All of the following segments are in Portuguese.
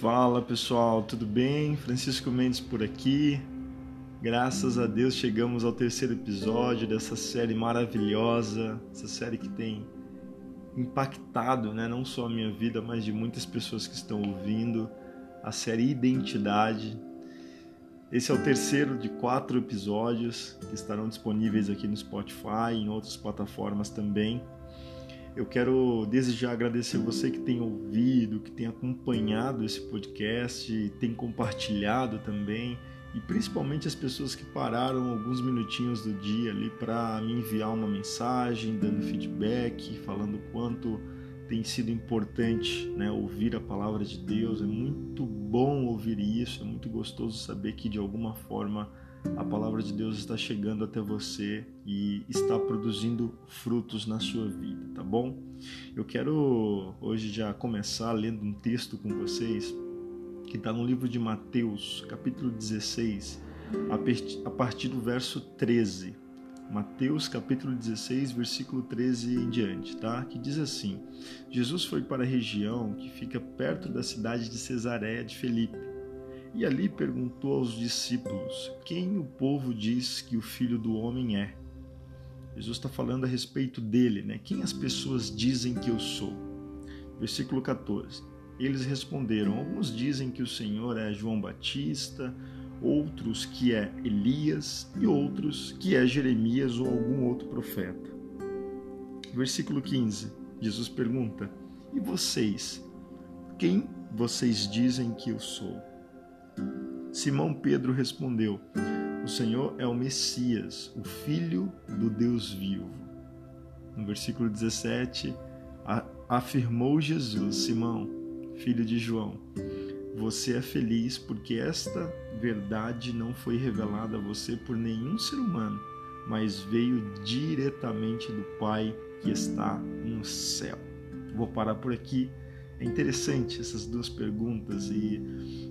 Fala pessoal, tudo bem? Francisco Mendes por aqui. Graças a Deus chegamos ao terceiro episódio dessa série maravilhosa, essa série que tem impactado, né, não só a minha vida, mas de muitas pessoas que estão ouvindo, a série Identidade. Esse é o terceiro de quatro episódios que estarão disponíveis aqui no Spotify e em outras plataformas também. Eu quero desde já agradecer você que tem ouvido, que tem acompanhado esse podcast, tem compartilhado também e principalmente as pessoas que pararam alguns minutinhos do dia ali para me enviar uma mensagem, dando feedback, falando quanto tem sido importante né, ouvir a palavra de Deus. É muito bom ouvir isso, é muito gostoso saber que de alguma forma a palavra de Deus está chegando até você e está produzindo frutos na sua vida, tá bom? Eu quero hoje já começar lendo um texto com vocês que está no livro de Mateus, capítulo 16, a partir do verso 13. Mateus capítulo 16, versículo 13 em diante, tá? Que diz assim: Jesus foi para a região que fica perto da cidade de Cesareia de Felipe e ali perguntou aos discípulos: Quem o povo diz que o filho do homem é? Jesus está falando a respeito dele, né? Quem as pessoas dizem que eu sou? Versículo 14. Eles responderam: Alguns dizem que o Senhor é João Batista, outros que é Elias e outros que é Jeremias ou algum outro profeta. Versículo 15. Jesus pergunta: E vocês? Quem vocês dizem que eu sou? Simão Pedro respondeu: O Senhor é o Messias, o Filho do Deus vivo. No versículo 17, afirmou Jesus: Simão, filho de João, você é feliz porque esta verdade não foi revelada a você por nenhum ser humano, mas veio diretamente do Pai que está no céu. Vou parar por aqui. É interessante essas duas perguntas e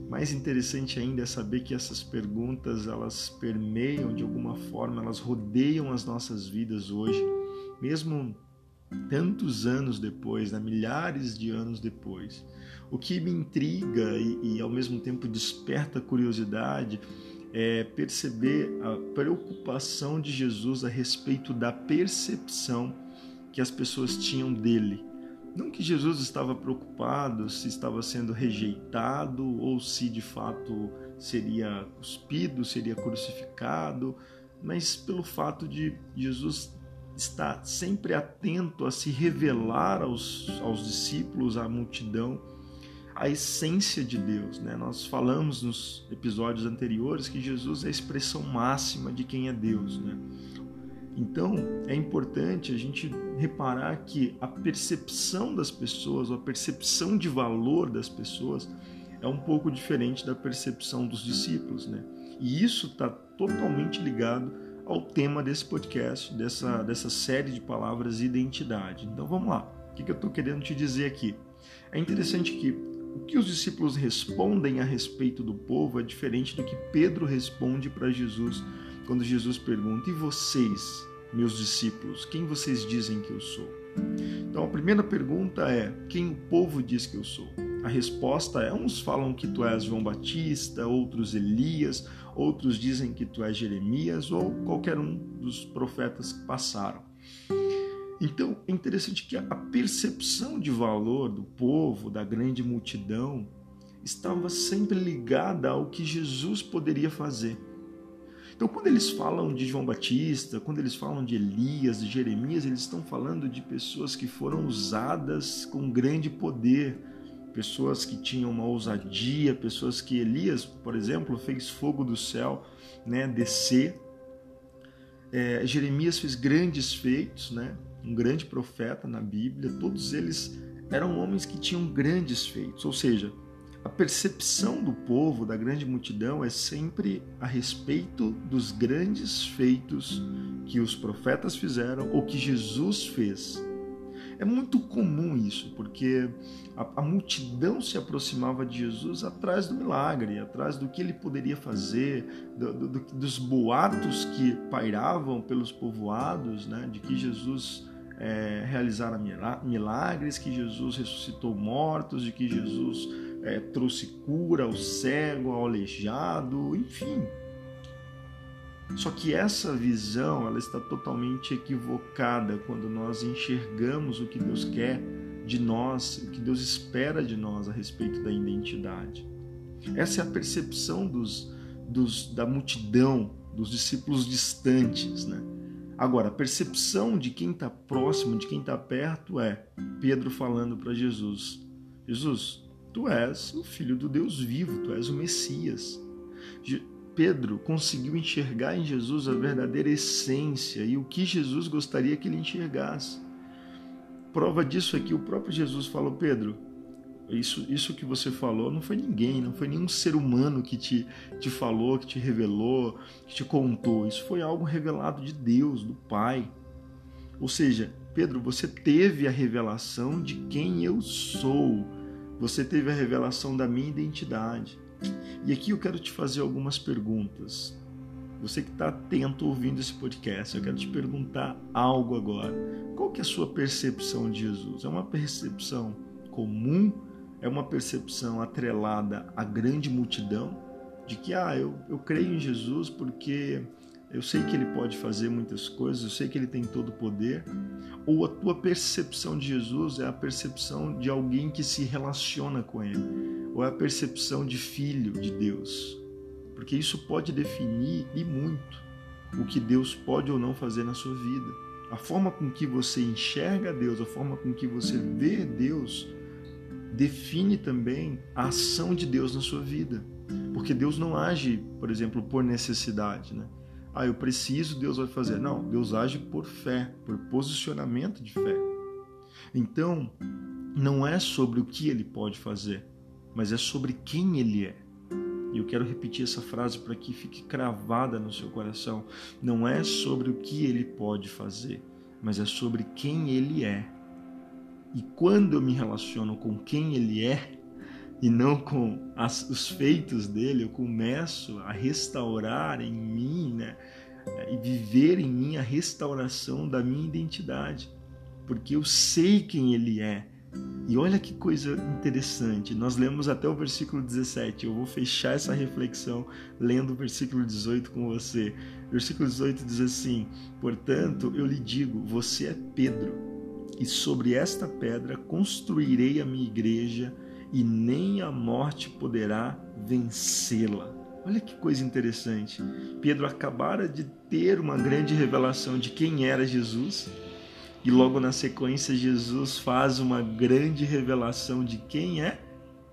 mais interessante ainda é saber que essas perguntas elas permeiam de alguma forma, elas rodeiam as nossas vidas hoje, mesmo tantos anos depois, né? milhares de anos depois. O que me intriga e, e ao mesmo tempo desperta curiosidade é perceber a preocupação de Jesus a respeito da percepção que as pessoas tinham dele não que Jesus estava preocupado se estava sendo rejeitado ou se de fato seria cuspido, seria crucificado, mas pelo fato de Jesus estar sempre atento a se revelar aos, aos discípulos, à multidão, a essência de Deus. Né? Nós falamos nos episódios anteriores que Jesus é a expressão máxima de quem é Deus. Né? Então, é importante a gente reparar que a percepção das pessoas, a percepção de valor das pessoas, é um pouco diferente da percepção dos discípulos, né? E isso está totalmente ligado ao tema desse podcast, dessa, dessa série de palavras identidade. Então vamos lá. O que, que eu estou querendo te dizer aqui? É interessante que o que os discípulos respondem a respeito do povo é diferente do que Pedro responde para Jesus quando Jesus pergunta: E vocês, meus discípulos, quem vocês dizem que eu sou? Então a primeira pergunta é: Quem o povo diz que eu sou? A resposta é: uns falam que tu és João Batista, outros Elias, outros dizem que tu és Jeremias ou qualquer um dos profetas que passaram. Então é interessante que a percepção de valor do povo, da grande multidão, estava sempre ligada ao que Jesus poderia fazer. Então, quando eles falam de João Batista, quando eles falam de Elias, de Jeremias, eles estão falando de pessoas que foram usadas com grande poder, pessoas que tinham uma ousadia, pessoas que Elias, por exemplo, fez fogo do céu né, descer. É, Jeremias fez grandes feitos, né, um grande profeta na Bíblia. Todos eles eram homens que tinham grandes feitos, ou seja, a percepção do povo, da grande multidão, é sempre a respeito dos grandes feitos que os profetas fizeram ou que Jesus fez. É muito comum isso, porque a, a, multidão se aproximava de Jesus atrás do milagre, atrás do que ele poderia fazer, do, do, dos boatos que pairavam pelos povoados, né, de que Jesus é, realizara milagres, que Jesus ressuscitou mortos, de que Jesus é, trouxe cura ao cego, ao aleijado, enfim. Só que essa visão ela está totalmente equivocada quando nós enxergamos o que Deus quer de nós, o que Deus espera de nós a respeito da identidade. Essa é a percepção dos, dos, da multidão, dos discípulos distantes. Né? Agora, a percepção de quem está próximo, de quem está perto, é Pedro falando para Jesus: Jesus, tu és o filho do Deus vivo, tu és o Messias. Pedro conseguiu enxergar em Jesus a verdadeira essência e o que Jesus gostaria que ele enxergasse. Prova disso é que o próprio Jesus falou: Pedro, isso, isso que você falou não foi ninguém, não foi nenhum ser humano que te, te falou, que te revelou, que te contou. Isso foi algo revelado de Deus, do Pai. Ou seja, Pedro, você teve a revelação de quem eu sou. Você teve a revelação da minha identidade. E aqui eu quero te fazer algumas perguntas. Você que está atento ouvindo esse podcast, eu quero te perguntar algo agora. Qual que é a sua percepção de Jesus? É uma percepção comum é uma percepção atrelada à grande multidão de que ah, eu, eu creio em Jesus porque eu sei que ele pode fazer muitas coisas, eu sei que ele tem todo o poder, ou a tua percepção de Jesus é a percepção de alguém que se relaciona com ele, ou é a percepção de filho de Deus, porque isso pode definir e muito o que Deus pode ou não fazer na sua vida. A forma com que você enxerga Deus, a forma com que você vê Deus, define também a ação de Deus na sua vida. Porque Deus não age, por exemplo, por necessidade, né? Ah, eu preciso, Deus vai fazer. Não, Deus age por fé, por posicionamento de fé. Então, não é sobre o que ele pode fazer, mas é sobre quem ele é. E eu quero repetir essa frase para que fique cravada no seu coração. Não é sobre o que ele pode fazer, mas é sobre quem ele é. E quando eu me relaciono com quem ele é e não com as, os feitos dele, eu começo a restaurar em mim, né? E viver em mim a restauração da minha identidade, porque eu sei quem ele é. E olha que coisa interessante, nós lemos até o versículo 17. Eu vou fechar essa reflexão lendo o versículo 18 com você. Versículo 18 diz assim: Portanto, eu lhe digo, você é Pedro e sobre esta pedra construirei a minha igreja, e nem a morte poderá vencê-la. Olha que coisa interessante. Pedro acabara de ter uma grande revelação de quem era Jesus, e logo na sequência Jesus faz uma grande revelação de quem é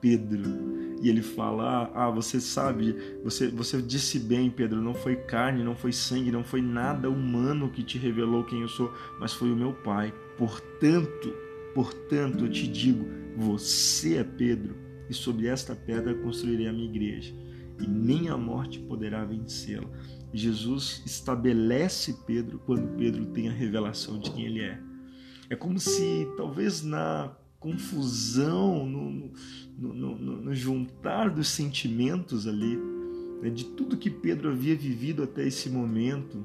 Pedro. E ele fala: Ah, você sabe, você, você disse bem, Pedro, não foi carne, não foi sangue, não foi nada humano que te revelou quem eu sou, mas foi o meu Pai. Portanto, portanto, eu te digo: você é Pedro, e sobre esta pedra construirei a minha igreja, e nem a morte poderá vencê-la. Jesus estabelece Pedro quando Pedro tem a revelação de quem ele é. É como se, talvez na confusão, no, no, no, no juntar dos sentimentos ali, né, de tudo que Pedro havia vivido até esse momento,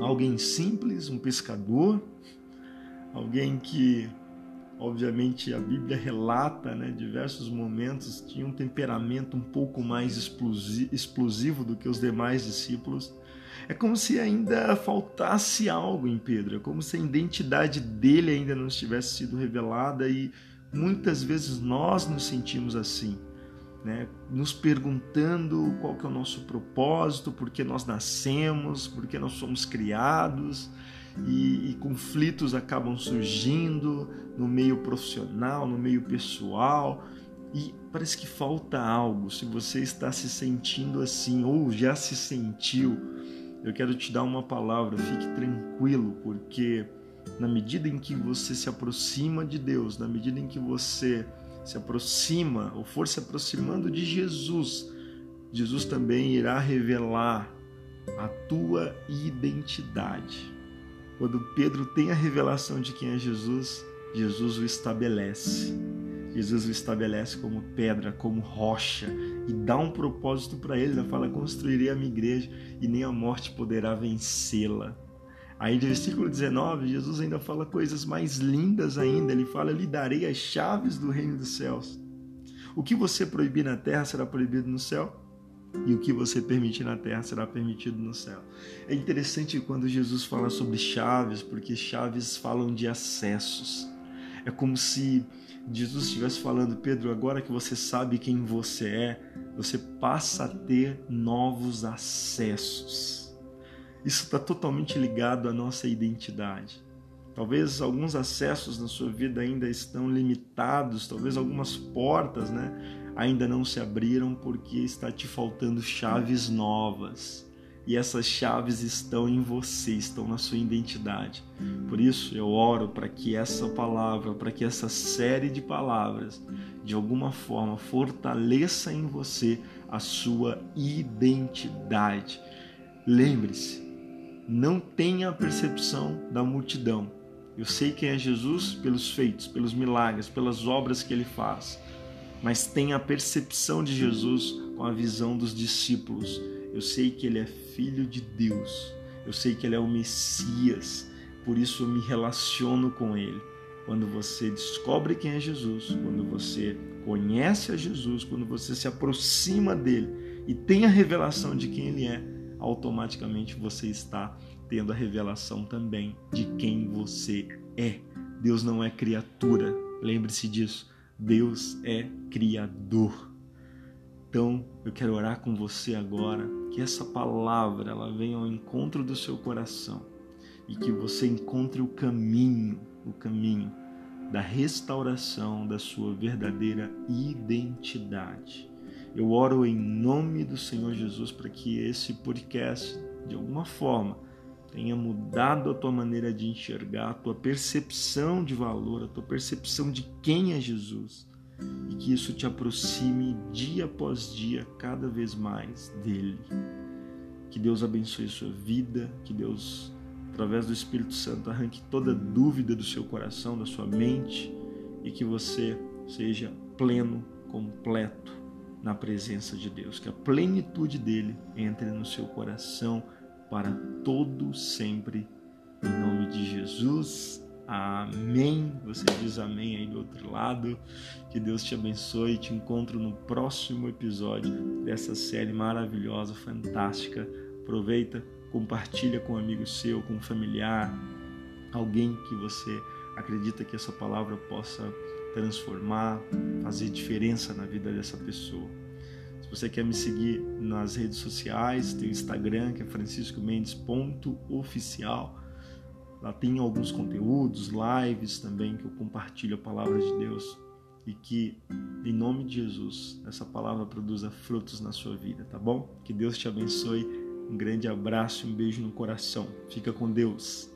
alguém simples, um pescador, alguém que, obviamente, a Bíblia relata, né, diversos momentos, tinha um temperamento um pouco mais explosivo do que os demais discípulos. É como se ainda faltasse algo em Pedro, é como se a identidade dele ainda não tivesse sido revelada e muitas vezes nós nos sentimos assim. Né, nos perguntando qual que é o nosso propósito, por que nós nascemos, por que nós somos criados, e, e conflitos acabam surgindo no meio profissional, no meio pessoal, e parece que falta algo. Se você está se sentindo assim ou já se sentiu, eu quero te dar uma palavra, fique tranquilo, porque na medida em que você se aproxima de Deus, na medida em que você se aproxima ou for se aproximando de Jesus, Jesus também irá revelar a tua identidade. Quando Pedro tem a revelação de quem é Jesus, Jesus o estabelece. Jesus o estabelece como pedra, como rocha e dá um propósito para ele. Ele fala: Construirei a minha igreja e nem a morte poderá vencê-la. Aí, no versículo 19, Jesus ainda fala coisas mais lindas ainda. Ele fala: Lhe darei as chaves do reino dos céus. O que você proibir na terra será proibido no céu, e o que você permitir na terra será permitido no céu. É interessante quando Jesus fala sobre chaves, porque chaves falam de acessos. É como se Jesus estivesse falando, Pedro, agora que você sabe quem você é, você passa a ter novos acessos. Isso está totalmente ligado à nossa identidade. Talvez alguns acessos na sua vida ainda estão limitados, talvez algumas portas, né, ainda não se abriram porque está te faltando chaves novas. E essas chaves estão em você, estão na sua identidade. Por isso eu oro para que essa palavra, para que essa série de palavras, de alguma forma fortaleça em você a sua identidade. Lembre-se, não tenha a percepção da multidão. Eu sei quem é Jesus pelos feitos, pelos milagres, pelas obras que ele faz mas tem a percepção de Jesus com a visão dos discípulos. Eu sei que ele é filho de Deus, eu sei que ele é o Messias, por isso eu me relaciono com ele. Quando você descobre quem é Jesus, quando você conhece a Jesus, quando você se aproxima dele e tem a revelação de quem ele é, automaticamente você está tendo a revelação também de quem você é. Deus não é criatura, lembre-se disso. Deus é criador. Então, eu quero orar com você agora, que essa palavra ela venha ao encontro do seu coração e que você encontre o caminho, o caminho da restauração da sua verdadeira identidade. Eu oro em nome do Senhor Jesus para que esse podcast, de alguma forma, tenha mudado a tua maneira de enxergar, a tua percepção de valor, a tua percepção de quem é Jesus e que isso te aproxime dia após dia cada vez mais dele. Que Deus abençoe sua vida, que Deus, através do Espírito Santo, arranque toda dúvida do seu coração, da sua mente e que você seja pleno, completo na presença de Deus, que a plenitude dele entre no seu coração para todo sempre. Em nome de Jesus. Amém. Você diz amém aí do outro lado. Que Deus te abençoe. Te encontro no próximo episódio dessa série maravilhosa, fantástica. Aproveita, compartilha com um amigo seu, com um familiar, alguém que você acredita que essa palavra possa transformar, fazer diferença na vida dessa pessoa você quer me seguir nas redes sociais, tem o Instagram, que é franciscomendes.oficial. Lá tem alguns conteúdos, lives também, que eu compartilho a palavra de Deus. E que, em nome de Jesus, essa palavra produza frutos na sua vida, tá bom? Que Deus te abençoe. Um grande abraço um beijo no coração. Fica com Deus.